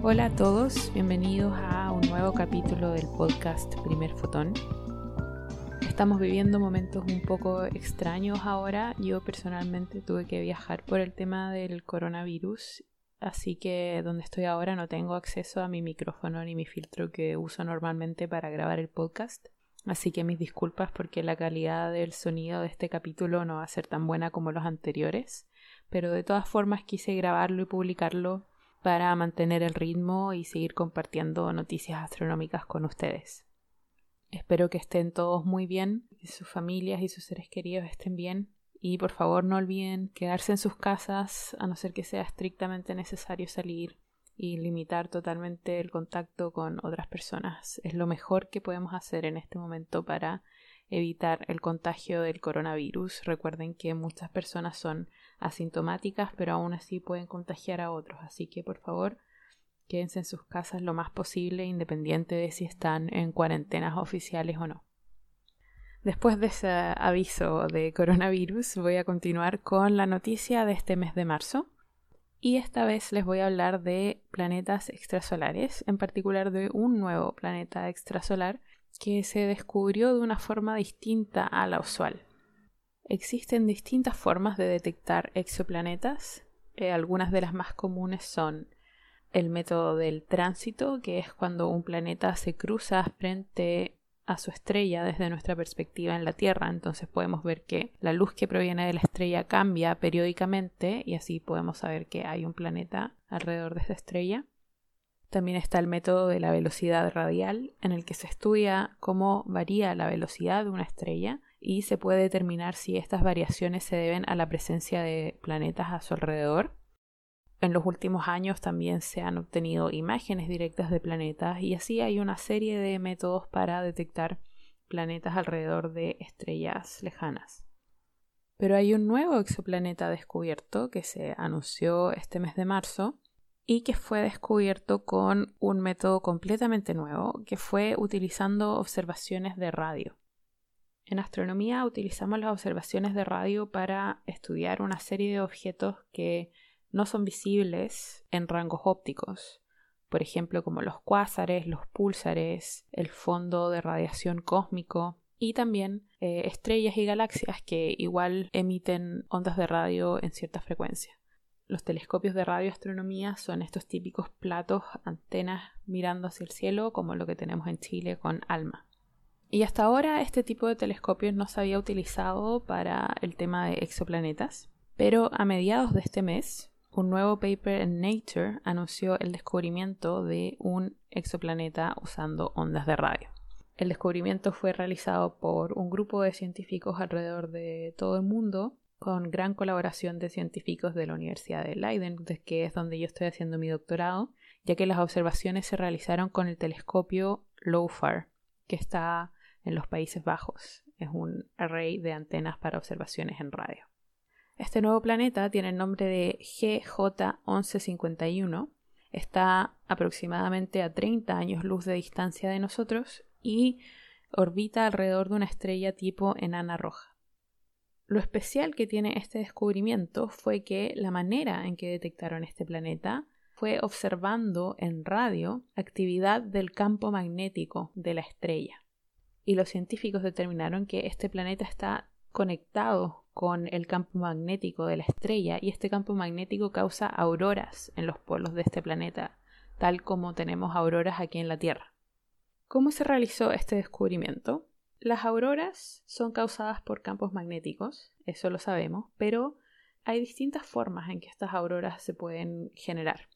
Hola a todos, bienvenidos a un nuevo capítulo del podcast Primer Fotón. Estamos viviendo momentos un poco extraños ahora. Yo personalmente tuve que viajar por el tema del coronavirus, así que donde estoy ahora no tengo acceso a mi micrófono ni mi filtro que uso normalmente para grabar el podcast. Así que mis disculpas porque la calidad del sonido de este capítulo no va a ser tan buena como los anteriores, pero de todas formas quise grabarlo y publicarlo para mantener el ritmo y seguir compartiendo noticias astronómicas con ustedes. Espero que estén todos muy bien, que sus familias y sus seres queridos estén bien y por favor no olviden quedarse en sus casas a no ser que sea estrictamente necesario salir y limitar totalmente el contacto con otras personas. Es lo mejor que podemos hacer en este momento para evitar el contagio del coronavirus. Recuerden que muchas personas son asintomáticas, pero aún así pueden contagiar a otros. Así que por favor, quédense en sus casas lo más posible, independiente de si están en cuarentenas oficiales o no. Después de ese aviso de coronavirus, voy a continuar con la noticia de este mes de marzo. Y esta vez les voy a hablar de planetas extrasolares, en particular de un nuevo planeta extrasolar que se descubrió de una forma distinta a la usual. Existen distintas formas de detectar exoplanetas. Eh, algunas de las más comunes son el método del tránsito, que es cuando un planeta se cruza frente a su estrella desde nuestra perspectiva en la Tierra. Entonces podemos ver que la luz que proviene de la estrella cambia periódicamente y así podemos saber que hay un planeta alrededor de esta estrella. También está el método de la velocidad radial, en el que se estudia cómo varía la velocidad de una estrella y se puede determinar si estas variaciones se deben a la presencia de planetas a su alrededor. En los últimos años también se han obtenido imágenes directas de planetas y así hay una serie de métodos para detectar planetas alrededor de estrellas lejanas. Pero hay un nuevo exoplaneta descubierto que se anunció este mes de marzo y que fue descubierto con un método completamente nuevo, que fue utilizando observaciones de radio. En astronomía utilizamos las observaciones de radio para estudiar una serie de objetos que no son visibles en rangos ópticos, por ejemplo como los cuásares, los púlsares, el fondo de radiación cósmico y también eh, estrellas y galaxias que igual emiten ondas de radio en cierta frecuencia. Los telescopios de radioastronomía son estos típicos platos, antenas mirando hacia el cielo, como lo que tenemos en Chile con ALMA. Y hasta ahora este tipo de telescopios no se había utilizado para el tema de exoplanetas, pero a mediados de este mes, un nuevo paper en Nature anunció el descubrimiento de un exoplaneta usando ondas de radio. El descubrimiento fue realizado por un grupo de científicos alrededor de todo el mundo con gran colaboración de científicos de la Universidad de Leiden, que es donde yo estoy haciendo mi doctorado, ya que las observaciones se realizaron con el telescopio LOFAR, que está en los Países Bajos. Es un array de antenas para observaciones en radio. Este nuevo planeta tiene el nombre de GJ1151, está aproximadamente a 30 años luz de distancia de nosotros y orbita alrededor de una estrella tipo enana roja. Lo especial que tiene este descubrimiento fue que la manera en que detectaron este planeta fue observando en radio actividad del campo magnético de la estrella. Y los científicos determinaron que este planeta está conectado con el campo magnético de la estrella y este campo magnético causa auroras en los polos de este planeta, tal como tenemos auroras aquí en la Tierra. ¿Cómo se realizó este descubrimiento? Las auroras son causadas por campos magnéticos, eso lo sabemos, pero hay distintas formas en que estas auroras se pueden generar.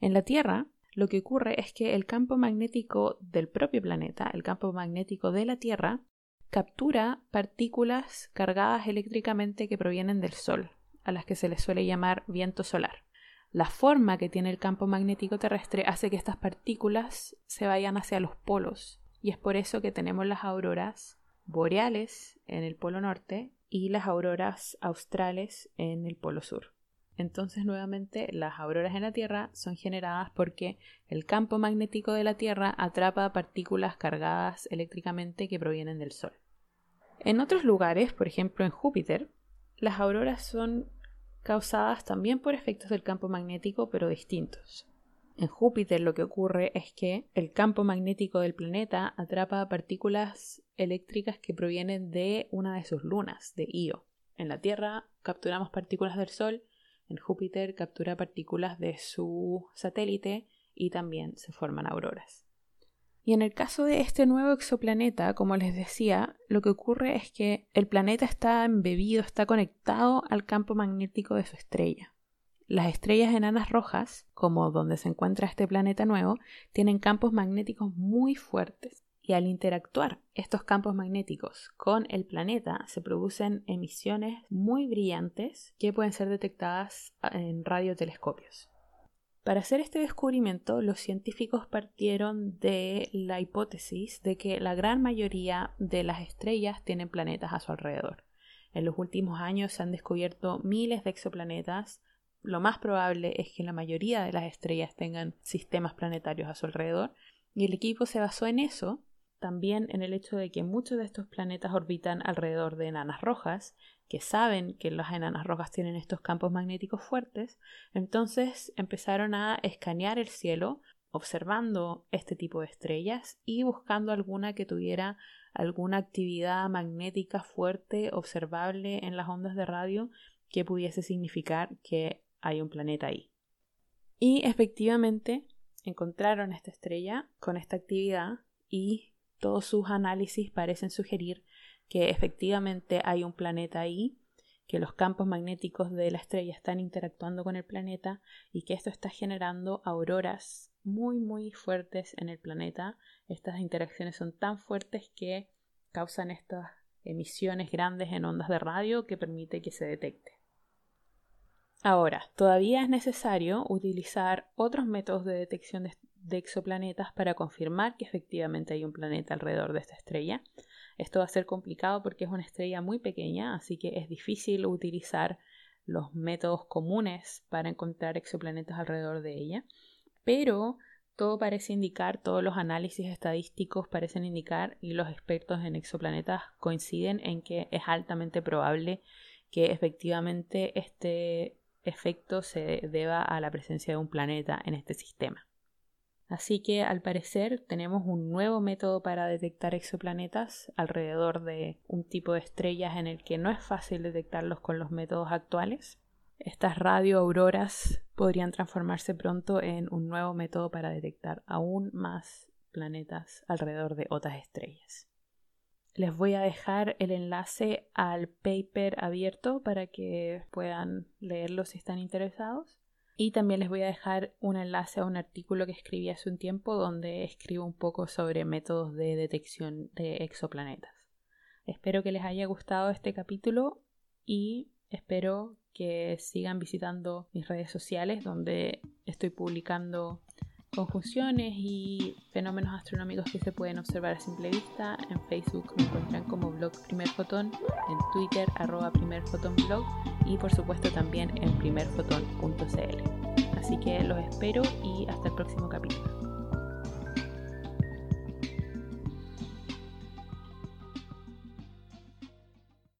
En la Tierra, lo que ocurre es que el campo magnético del propio planeta, el campo magnético de la Tierra, captura partículas cargadas eléctricamente que provienen del Sol, a las que se les suele llamar viento solar. La forma que tiene el campo magnético terrestre hace que estas partículas se vayan hacia los polos y es por eso que tenemos las auroras boreales en el polo norte y las auroras australes en el polo sur. Entonces, nuevamente, las auroras en la Tierra son generadas porque el campo magnético de la Tierra atrapa partículas cargadas eléctricamente que provienen del Sol. En otros lugares, por ejemplo en Júpiter, las auroras son causadas también por efectos del campo magnético, pero distintos. En Júpiter lo que ocurre es que el campo magnético del planeta atrapa partículas eléctricas que provienen de una de sus lunas, de Io. En la Tierra capturamos partículas del Sol, en Júpiter captura partículas de su satélite y también se forman auroras. Y en el caso de este nuevo exoplaneta, como les decía, lo que ocurre es que el planeta está embebido, está conectado al campo magnético de su estrella. Las estrellas enanas rojas, como donde se encuentra este planeta nuevo, tienen campos magnéticos muy fuertes y al interactuar estos campos magnéticos con el planeta se producen emisiones muy brillantes que pueden ser detectadas en radiotelescopios. Para hacer este descubrimiento, los científicos partieron de la hipótesis de que la gran mayoría de las estrellas tienen planetas a su alrededor. En los últimos años se han descubierto miles de exoplanetas lo más probable es que la mayoría de las estrellas tengan sistemas planetarios a su alrededor, y el equipo se basó en eso, también en el hecho de que muchos de estos planetas orbitan alrededor de enanas rojas, que saben que las enanas rojas tienen estos campos magnéticos fuertes, entonces empezaron a escanear el cielo observando este tipo de estrellas y buscando alguna que tuviera alguna actividad magnética fuerte observable en las ondas de radio que pudiese significar que hay un planeta ahí. Y efectivamente encontraron esta estrella con esta actividad y todos sus análisis parecen sugerir que efectivamente hay un planeta ahí, que los campos magnéticos de la estrella están interactuando con el planeta y que esto está generando auroras muy muy fuertes en el planeta. Estas interacciones son tan fuertes que causan estas emisiones grandes en ondas de radio que permite que se detecte. Ahora, todavía es necesario utilizar otros métodos de detección de, exoplanetas para confirmar que efectivamente hay un planeta alrededor de esta estrella. Esto va a ser complicado porque es una estrella muy pequeña, así que es difícil utilizar los métodos comunes para encontrar exoplanetas alrededor de ella, pero todo parece indicar, todos los análisis estadísticos parecen indicar y los expertos en exoplanetas coinciden en que es altamente probable que efectivamente este efecto se deba a la presencia de un planeta en este sistema. Así que al parecer tenemos un nuevo método para detectar exoplanetas alrededor de un tipo de estrellas en el que no es fácil detectarlos con los métodos actuales. Estas radioauroras podrían transformarse pronto en un nuevo método para detectar aún más planetas alrededor de otras estrellas. Les voy a dejar el enlace al paper abierto para que puedan leerlo si están interesados. Y también les voy a dejar un enlace a un artículo que escribí hace un tiempo donde escribo un poco sobre métodos de detección de exoplanetas. Espero que les haya gustado este capítulo y espero que sigan visitando mis redes sociales donde estoy publicando conjunciones y fenómenos astronómicos que se pueden observar a simple vista. En Facebook me encuentran como blog Primer Fotón, en Twitter arroba Primer Fotón Blog y por supuesto también en primerfotón.cl. Así que los espero y hasta el próximo capítulo.